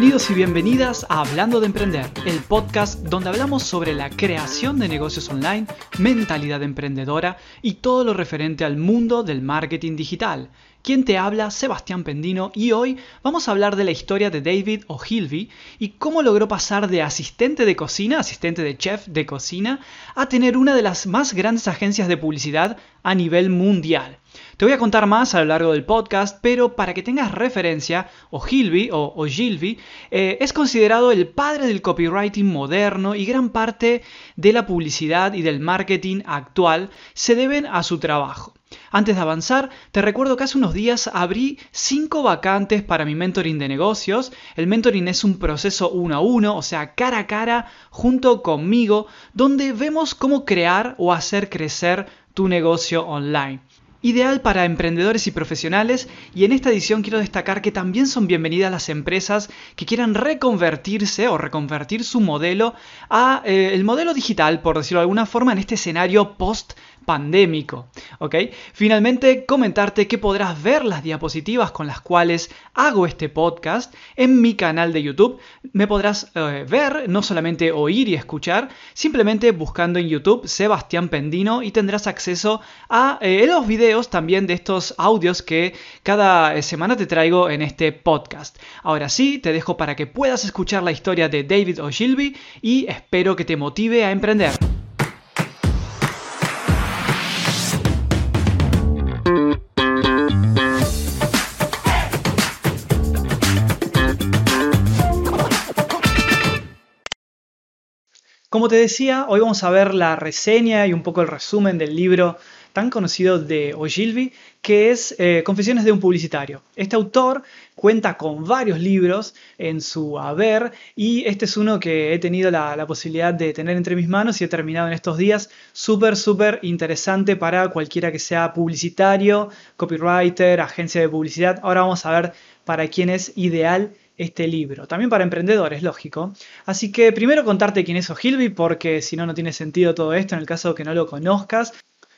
Bienvenidos y bienvenidas a Hablando de Emprender, el podcast donde hablamos sobre la creación de negocios online, mentalidad emprendedora y todo lo referente al mundo del marketing digital. Quien te habla, Sebastián Pendino, y hoy vamos a hablar de la historia de David O'Hilby y cómo logró pasar de asistente de cocina, asistente de chef de cocina, a tener una de las más grandes agencias de publicidad a nivel mundial. Te voy a contar más a lo largo del podcast, pero para que tengas referencia, O'Hilby o Ogilvy eh, es considerado el padre del copywriting moderno y gran parte de la publicidad y del marketing actual se deben a su trabajo. Antes de avanzar, te recuerdo que hace unos días abrí 5 vacantes para mi mentoring de negocios. El mentoring es un proceso uno a uno, o sea, cara a cara, junto conmigo, donde vemos cómo crear o hacer crecer tu negocio online ideal para emprendedores y profesionales y en esta edición quiero destacar que también son bienvenidas las empresas que quieran reconvertirse o reconvertir su modelo a eh, el modelo digital, por decirlo de alguna forma, en este escenario post pandémico. ¿ok? Finalmente, comentarte que podrás ver las diapositivas con las cuales hago este podcast en mi canal de YouTube. Me podrás eh, ver, no solamente oír y escuchar, simplemente buscando en YouTube Sebastián Pendino y tendrás acceso a eh, los videos también de estos audios que cada eh, semana te traigo en este podcast. Ahora sí, te dejo para que puedas escuchar la historia de David Ogilvy y espero que te motive a emprender. Como te decía, hoy vamos a ver la reseña y un poco el resumen del libro tan conocido de Ogilvy, que es eh, Confesiones de un publicitario. Este autor cuenta con varios libros en su haber y este es uno que he tenido la, la posibilidad de tener entre mis manos y he terminado en estos días. Súper, súper interesante para cualquiera que sea publicitario, copywriter, agencia de publicidad. Ahora vamos a ver para quién es ideal este libro. También para emprendedores, lógico. Así que primero contarte quién es Ogilvy, porque si no, no tiene sentido todo esto en el caso de que no lo conozcas.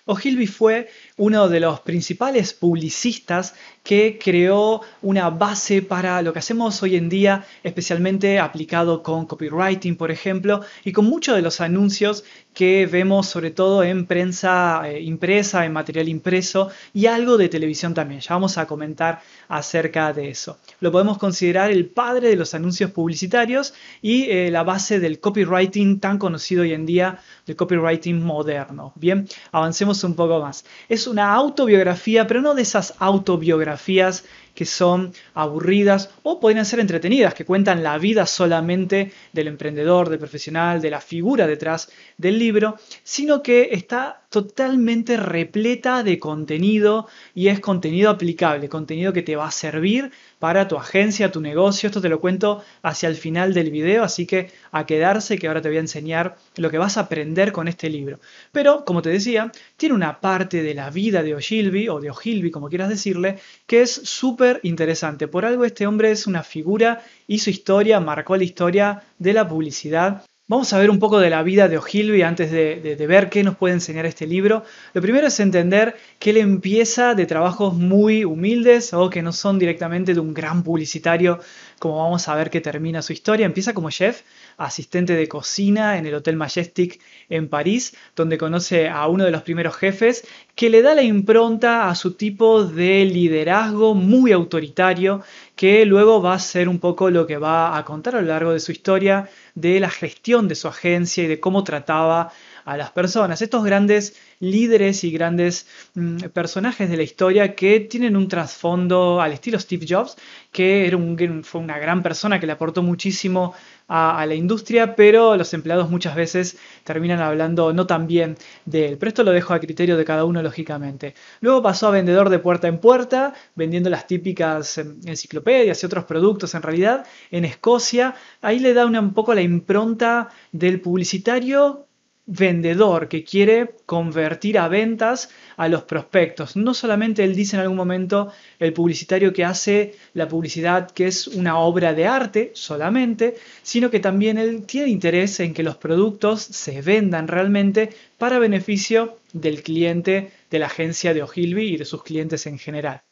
Ogilvy fue uno de los principales publicistas que creó una base para lo que hacemos hoy en día, especialmente aplicado con copywriting, por ejemplo, y con muchos de los anuncios que vemos sobre todo en prensa eh, impresa, en material impreso y algo de televisión también. Ya vamos a comentar acerca de eso. Lo podemos considerar el padre de los anuncios publicitarios y eh, la base del copywriting tan conocido hoy en día, del copywriting moderno. Bien, avancemos un poco más. Es una autobiografía, pero no de esas autobiografías que son aburridas o podrían ser entretenidas, que cuentan la vida solamente del emprendedor, del profesional, de la figura detrás del libro, sino que está totalmente repleta de contenido y es contenido aplicable, contenido que te va a servir para tu agencia, tu negocio. Esto te lo cuento hacia el final del video, así que a quedarse que ahora te voy a enseñar lo que vas a aprender con este libro. Pero, como te decía, tiene una parte de la vida de Ogilvy o de Ogilvy, como quieras decirle, que es súper interesante. Por algo este hombre es una figura y su historia marcó la historia de la publicidad Vamos a ver un poco de la vida de Ogilvy antes de, ver qué nos puede enseñar este libro. Lo primero es entender que él empieza de trabajos muy humildes o que no son directamente de un gran publicitario, como vamos a ver que termina su historia. Empieza como chef, asistente de cocina en el Hotel Majestic en París, donde conoce a uno de los primeros jefes que le da la impronta a su tipo de liderazgo muy autoritario, que luego va a ser un poco lo que va a contar a lo largo de su historia de la gestión de su agencia y de cómo trataba a las personas. Estos grandes líderes y grandes mm, personajes de la historia que tienen un trasfondo al estilo Steve Jobs, que era un, fue una gran persona que le aportó muchísimo a, la industria, pero los empleados muchas veces terminan hablando no tan bien de él. Pero esto lo dejo a criterio de cada uno, lógicamente. Luego pasó a vendedor de puerta en puerta, vendiendo las típicas em, enciclopedias y otros productos en realidad en Escocia. Ahí le da un poco la impronta del publicitario vendedor que quiere convertir a ventas a los prospectos. No solamente él dice en algún momento el publicitario que hace la publicidad que es una obra de arte solamente, sino que también él tiene interés en que los productos se vendan realmente para beneficio del cliente de la agencia de Ogilvy y de sus clientes en general.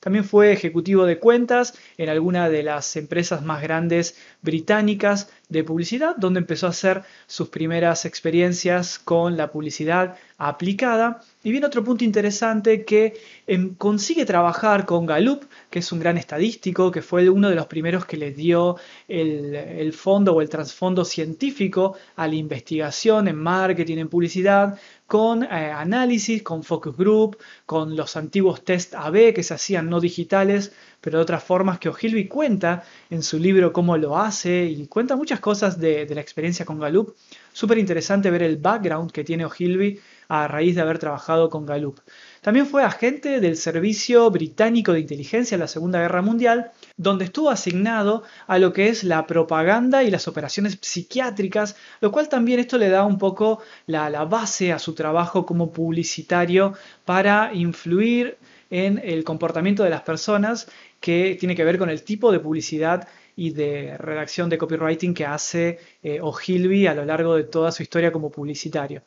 También fue ejecutivo de cuentas en alguna de las empresas más grandes británicas de publicidad, donde empezó a hacer sus primeras experiencias con la publicidad aplicada. Y viene otro punto interesante que em, consigue trabajar con Gallup, que es un gran estadístico, que fue uno de los primeros que le dio el, fondo o el trasfondo científico a la investigación en marketing, en publicidad, con eh, análisis, con focus group, con los antiguos test AB que se hacían no digitales, pero de otras formas que Ogilvy cuenta en su libro cómo lo hace y cuenta muchas cosas de, la experiencia con Gallup. Súper interesante ver el background que tiene Ogilvy a raíz de haber trabajado con Gallup. También fue agente del Servicio Británico de Inteligencia en la Segunda Guerra Mundial, donde estuvo asignado a lo que es la propaganda y las operaciones psiquiátricas, lo cual también esto le da un poco la, la base a su trabajo como publicitario para influir en el comportamiento de las personas que tiene que ver con el tipo de publicidad y de redacción de copywriting que hace eh, Ogilvy a lo largo de toda su historia como publicitario.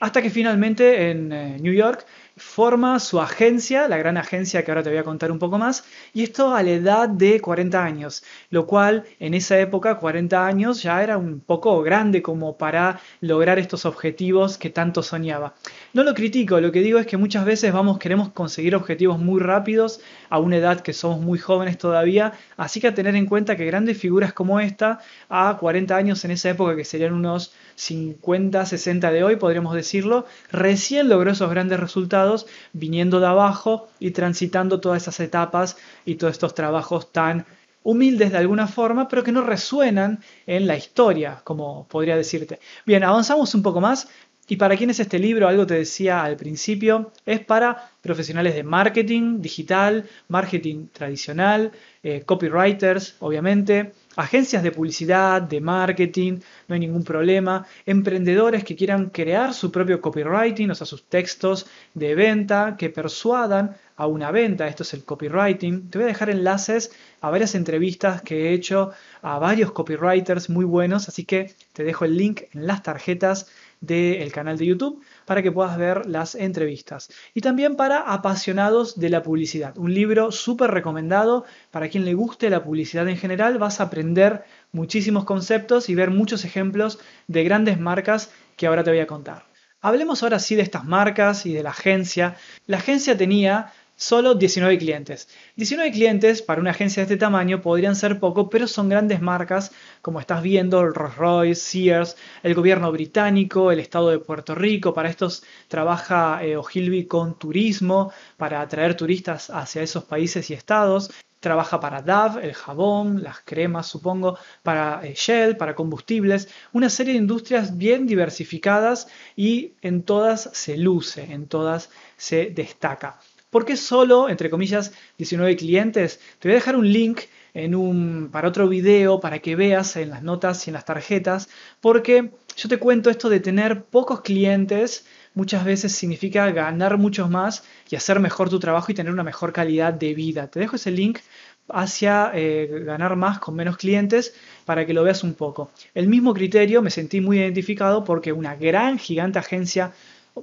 Hasta que finalmente en eh, New York forma su agencia, la gran agencia que ahora te voy a contar un poco más, y esto a la edad de 40 años, lo cual en esa época 40 años ya era un poco grande como para lograr estos objetivos que tanto soñaba. No lo critico, lo que digo es que muchas veces vamos queremos conseguir objetivos muy rápidos a una edad que somos muy jóvenes todavía, así que a tener en cuenta que grandes figuras como esta a 40 años en esa época que serían unos 50, 60 de hoy, podríamos decirlo, recién logró esos grandes resultados viniendo de abajo y transitando todas esas etapas y todos estos trabajos tan humildes de alguna forma, pero que no resuenan en la historia, como podría decirte. Bien, avanzamos un poco más. ¿Y para quién es este libro? Algo te decía al principio. Es para profesionales de marketing digital, marketing tradicional, eh, copywriters, obviamente, agencias de publicidad, de marketing, no hay ningún problema, emprendedores que quieran crear su propio copywriting, o sea, sus textos de venta que persuadan a una venta, esto es el copywriting. Te voy a dejar enlaces a varias entrevistas que he hecho a varios copywriters muy buenos, así que te dejo el link en las tarjetas del canal de YouTube para que puedas ver las entrevistas. Y también para apasionados de la publicidad. Un libro súper recomendado para quien le guste la publicidad en general. Vas a aprender muchísimos conceptos y ver muchos ejemplos de grandes marcas que ahora te voy a contar. Hablemos ahora sí de estas marcas y de la agencia. La agencia tenía solo 19 clientes. 19 clientes para una agencia de este tamaño podrían ser poco, pero son grandes marcas como estás viendo, Rolls Royce, Sears, el gobierno británico, el estado de Puerto Rico. Para estos trabaja eh, Ogilvy con turismo, para atraer turistas hacia esos países y estados. Trabaja para DAV, el jabón, las cremas, supongo, para eh, Shell, para combustibles, una serie de industrias bien diversificadas y en todas se luce, en todas se destaca. ¿Por qué solo, entre comillas, 19 clientes? Te voy a dejar un link en un, para otro video para que veas en las notas y en las tarjetas, porque yo te cuento esto de tener pocos clientes muchas veces significa ganar muchos más y hacer mejor tu trabajo y tener una mejor calidad de vida. Te dejo ese link hacia eh, ganar más con menos clientes para que lo veas un poco. El mismo criterio me sentí muy identificado porque una gran gigante agencia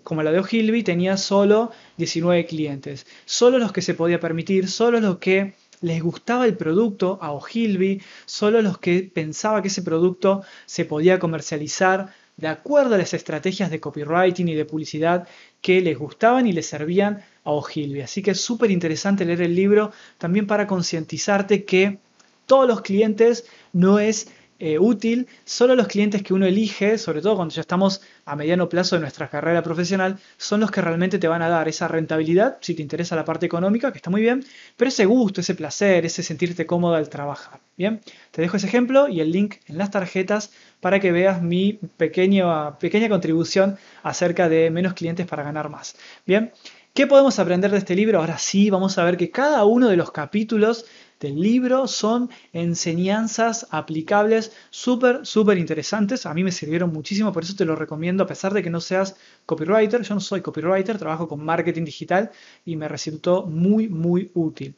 como la de Ogilvy, tenía solo 19 clientes. Solo los que se podía permitir, solo los que les gustaba el producto a Ogilvy, solo los que pensaba que ese producto se podía comercializar de acuerdo a las estrategias de copywriting y de publicidad que les gustaban y les servían a Ogilvy. Así que es súper interesante leer el libro también para concientizarte que todos los clientes no es eh, útil, solo los clientes que uno elige, sobre todo cuando ya estamos a mediano plazo de nuestra carrera profesional, son los que realmente te van a dar esa rentabilidad, si te interesa la parte económica, que está muy bien, pero ese gusto, ese placer, ese sentirte cómodo al trabajar. Bien, te dejo ese ejemplo y el link en las tarjetas para que veas mi pequeña contribución acerca de menos clientes para ganar más. Bien, ¿qué podemos aprender de este libro? Ahora sí, vamos a ver que cada uno de los capítulos del libro son enseñanzas aplicables súper, súper interesantes. A mí me sirvieron muchísimo, por eso te lo recomiendo, a pesar de que no seas copywriter. Yo no soy copywriter, trabajo con marketing digital y me resultó muy, muy útil.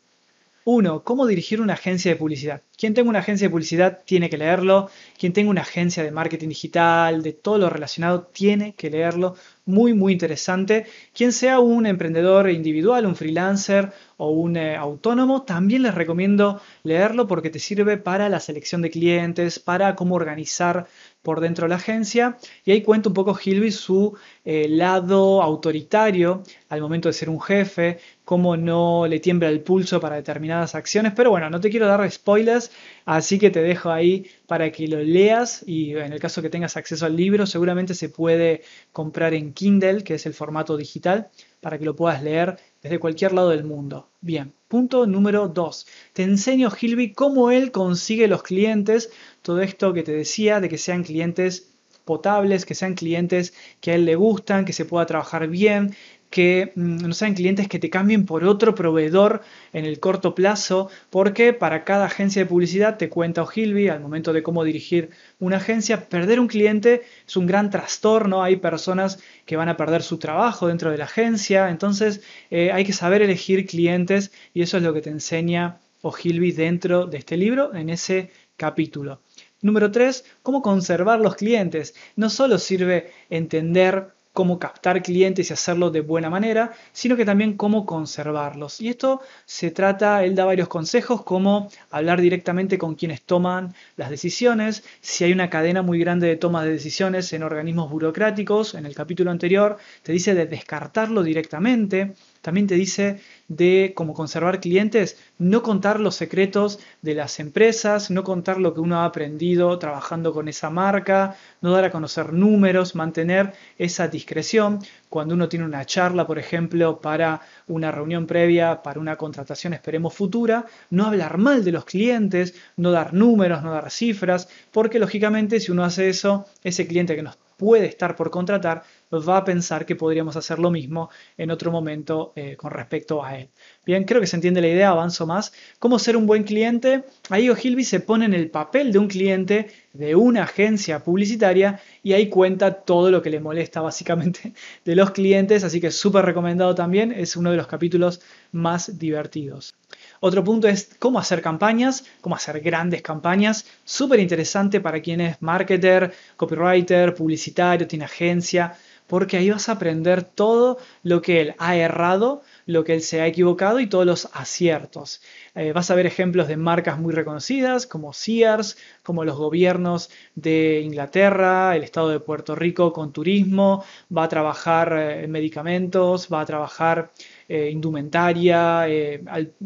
Uno, ¿cómo dirigir una agencia de publicidad? Quien tenga una agencia de publicidad tiene que leerlo. Quien tenga una agencia de marketing digital, de todo lo relacionado, tiene que leerlo muy, muy interesante. Quien sea un emprendedor individual, un freelancer o un eh, autónomo, también les recomiendo leerlo porque te sirve para la selección de clientes, para cómo organizar por dentro de la agencia. Y ahí cuenta un poco Hilby su eh, lado autoritario al momento de ser un jefe, cómo no le tiembla el pulso para determinadas acciones. Pero bueno, no te quiero dar spoilers, así que te dejo ahí para que lo leas y en el caso que tengas acceso al libro, seguramente se puede comprar en Kindle, que es el formato digital, para que lo puedas leer desde cualquier lado del mundo. Bien, punto número 2. Te enseño, Hilby, cómo él consigue los clientes. Todo esto que te decía, de que sean clientes potables, que sean clientes que a él le gustan, que se pueda trabajar bien, que mm, no sean clientes que te cambien por otro proveedor en el corto plazo, porque para cada agencia de publicidad te cuenta Ogilvy al momento de cómo dirigir una agencia, perder un cliente es un gran trastorno, hay personas que van a perder su trabajo dentro de la agencia, entonces eh, hay que saber elegir clientes y eso es lo que te enseña Ogilvy dentro de este libro, en ese capítulo. Número 3, cómo conservar los clientes. No solo sirve entender cómo captar clientes y hacerlo de buena manera, sino que también cómo conservarlos. Y esto se trata, él da varios consejos, como hablar directamente con quienes toman las decisiones, si hay una cadena muy grande de toma de decisiones en organismos burocráticos, en el capítulo anterior te dice de descartarlo directamente, también te dice de cómo conservar clientes, no contar los secretos de las empresas, no contar lo que uno ha aprendido trabajando con esa marca, no dar a conocer números, mantener esa discreción. Cuando uno tiene una charla, por ejemplo, para una reunión previa, para una contratación, esperemos futura, no hablar mal de los clientes, no dar números, no dar cifras, porque lógicamente si uno hace eso, ese cliente que nos puede estar por contratar va a pensar que podríamos hacer lo mismo en otro momento eh, con respecto a él. Bien, creo que se entiende la idea, avanzo más. ¿Cómo ser un buen cliente? Ahí O'Hilby se pone en el papel de un cliente de una agencia publicitaria y ahí cuenta todo lo que le molesta básicamente de los clientes, así que súper recomendado también, es uno de los capítulos más divertidos. Otro punto es cómo hacer campañas, cómo hacer grandes campañas, súper interesante para quien es marketer, copywriter, publicitario, tiene agencia, porque ahí vas a aprender todo lo que él ha errado, lo que él se ha equivocado y todos los aciertos. Eh, vas a ver ejemplos de marcas muy reconocidas como Sears, como los gobiernos de Inglaterra, el estado de Puerto Rico con turismo, va a trabajar eh, en medicamentos, va a trabajar eh, indumentaria,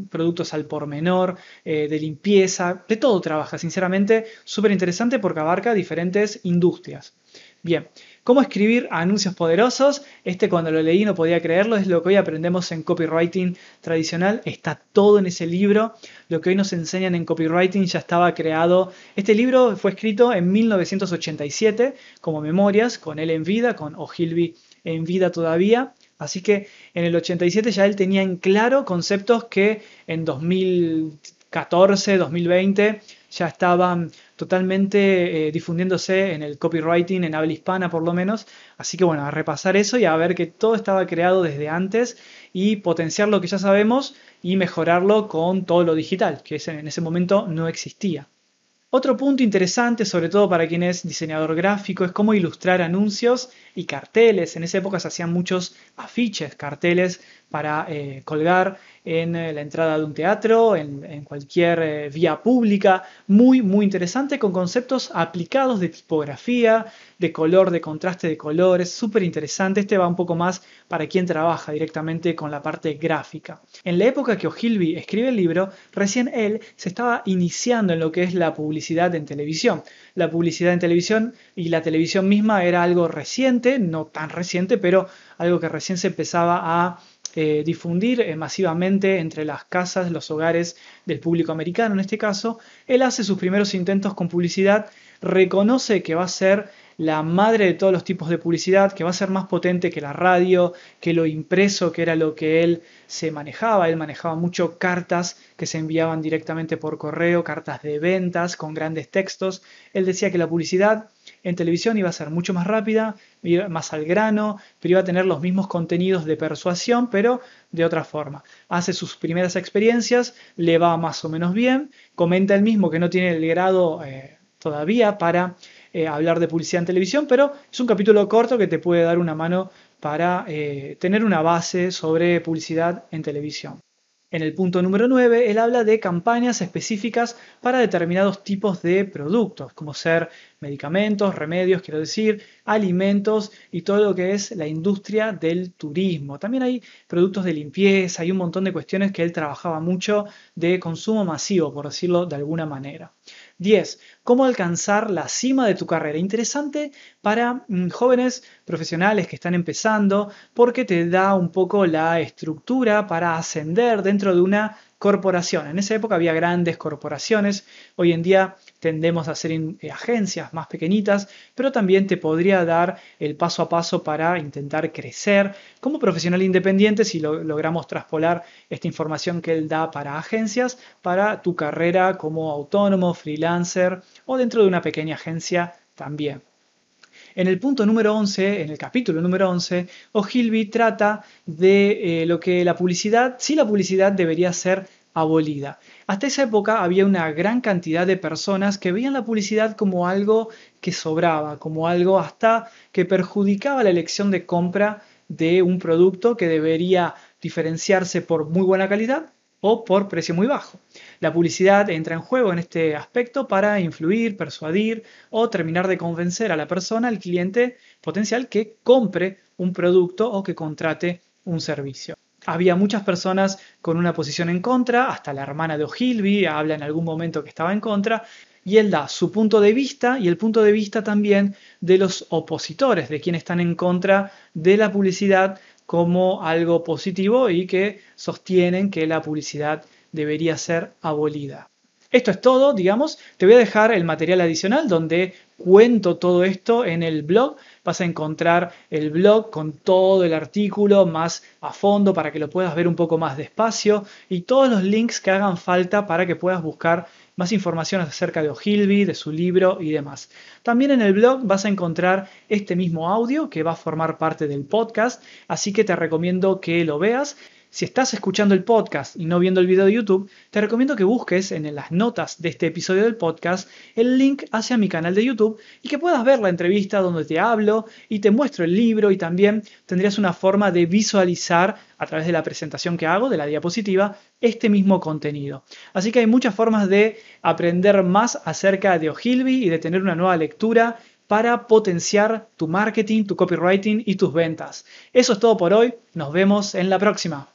productos al por menor, de limpieza, de todo trabaja, sinceramente, súper interesante porque abarca diferentes industrias. Bien, ¿Cómo escribir anuncios poderosos? Este cuando lo leí no podía creerlo, es lo que hoy aprendemos en copywriting tradicional, está todo en ese libro, lo que hoy nos enseñan en copywriting ya estaba creado. Este libro fue escrito en 1987 como memorias, con él en vida, con O'Hilby en vida todavía, así que en el 87 ya él tenía en claro conceptos que en 2014, 2020 ya estaban totalmente eh, difundiéndose en el copywriting en habla hispana por lo menos. Así que bueno, a repasar eso y a ver que todo estaba creado desde antes y potenciar lo que ya sabemos y mejorarlo con todo lo digital, que en ese momento no existía. Otro punto interesante, sobre todo para quien es diseñador gráfico, es cómo ilustrar anuncios y carteles. En esa época se hacían muchos afiches, carteles para eh, colgar en eh, la entrada de un teatro, en, cualquier eh, vía pública. Muy, muy interesante con conceptos aplicados de tipografía, de color, de contraste de colores. Súper interesante. Este va un poco más para quien trabaja directamente con la parte gráfica. En la época que O'Hilby escribe el libro, recién él se estaba iniciando en lo que es la publicidad en televisión. La publicidad en televisión y la televisión misma era algo reciente, no tan reciente, pero algo que recién se empezaba a eh, difundir eh, masivamente entre las casas, los hogares del público americano en este caso, él hace sus primeros intentos con publicidad, reconoce que va a ser la madre de todos los tipos de publicidad, que va a ser más potente que la radio, que lo impreso, que era lo que él se manejaba. Él manejaba mucho cartas que se enviaban directamente por correo, cartas de ventas con grandes textos. Él decía que la publicidad en televisión iba a ser mucho más rápida, más al grano, pero iba a tener los mismos contenidos de persuasión, pero de otra forma. Hace sus primeras experiencias, le va más o menos bien, comenta él mismo que no tiene el grado eh, todavía para eh, hablar de publicidad en televisión, pero es un capítulo corto que te puede dar una mano para eh, tener una base sobre publicidad en televisión. En el punto número 9, él habla de campañas específicas para determinados tipos de productos, como ser medicamentos, remedios, quiero decir, alimentos y todo lo que es la industria del turismo. También hay productos de limpieza, hay un montón de cuestiones que él trabajaba mucho de consumo masivo, por decirlo de alguna manera. 10. Cómo alcanzar la cima de tu carrera. Interesante para mm, jóvenes profesionales que están empezando porque te da un poco la estructura para ascender dentro de una corporación. En esa época había grandes corporaciones, hoy en día tendemos a ser eh, agencias más pequeñitas, pero también te podría dar el paso a paso para intentar crecer como profesional independiente si logramos traspolar esta información que él da para agencias, para tu carrera como autónomo, freelancer o dentro de una pequeña agencia también. En el punto número 11, en el capítulo número 11, O'Hilby trata de eh, lo que la publicidad, si la publicidad debería ser abolida. Hasta esa época había una gran cantidad de personas que veían la publicidad como algo que sobraba, como algo hasta que perjudicaba la elección de compra de un producto que debería diferenciarse por muy buena calidad o por precio muy bajo. La publicidad entra en juego en este aspecto para influir, persuadir o terminar de convencer a la persona, al cliente potencial, que compre un producto o que contrate un servicio. Había muchas personas con una posición en contra, hasta la hermana de O'Hilby habla en algún momento que estaba en contra, y él da su punto de vista y el punto de vista también de los opositores, de quienes están en contra de la publicidad como algo positivo y que sostienen que la publicidad debería ser abolida. Esto es todo, digamos. Te voy a dejar el material adicional donde cuento todo esto en el blog. Vas a encontrar el blog con todo el artículo más a fondo para que lo puedas ver un poco más despacio y todos los links que hagan falta para que puedas buscar más información acerca de O'Hilby, de su libro y demás. También en el blog vas a encontrar este mismo audio que va a formar parte del podcast, así que te recomiendo que lo veas. Si estás escuchando el podcast y no viendo el video de YouTube, te recomiendo que busques en las notas de este episodio del podcast el link hacia mi canal de YouTube y que puedas ver la entrevista donde te hablo y te muestro el libro y también tendrías una forma de visualizar a través de la presentación que hago, de la diapositiva, este mismo contenido. Así que hay muchas formas de aprender más acerca de Ogilvy y de tener una nueva lectura para potenciar tu marketing, tu copywriting y tus ventas. Eso es todo por hoy. Nos vemos en la próxima.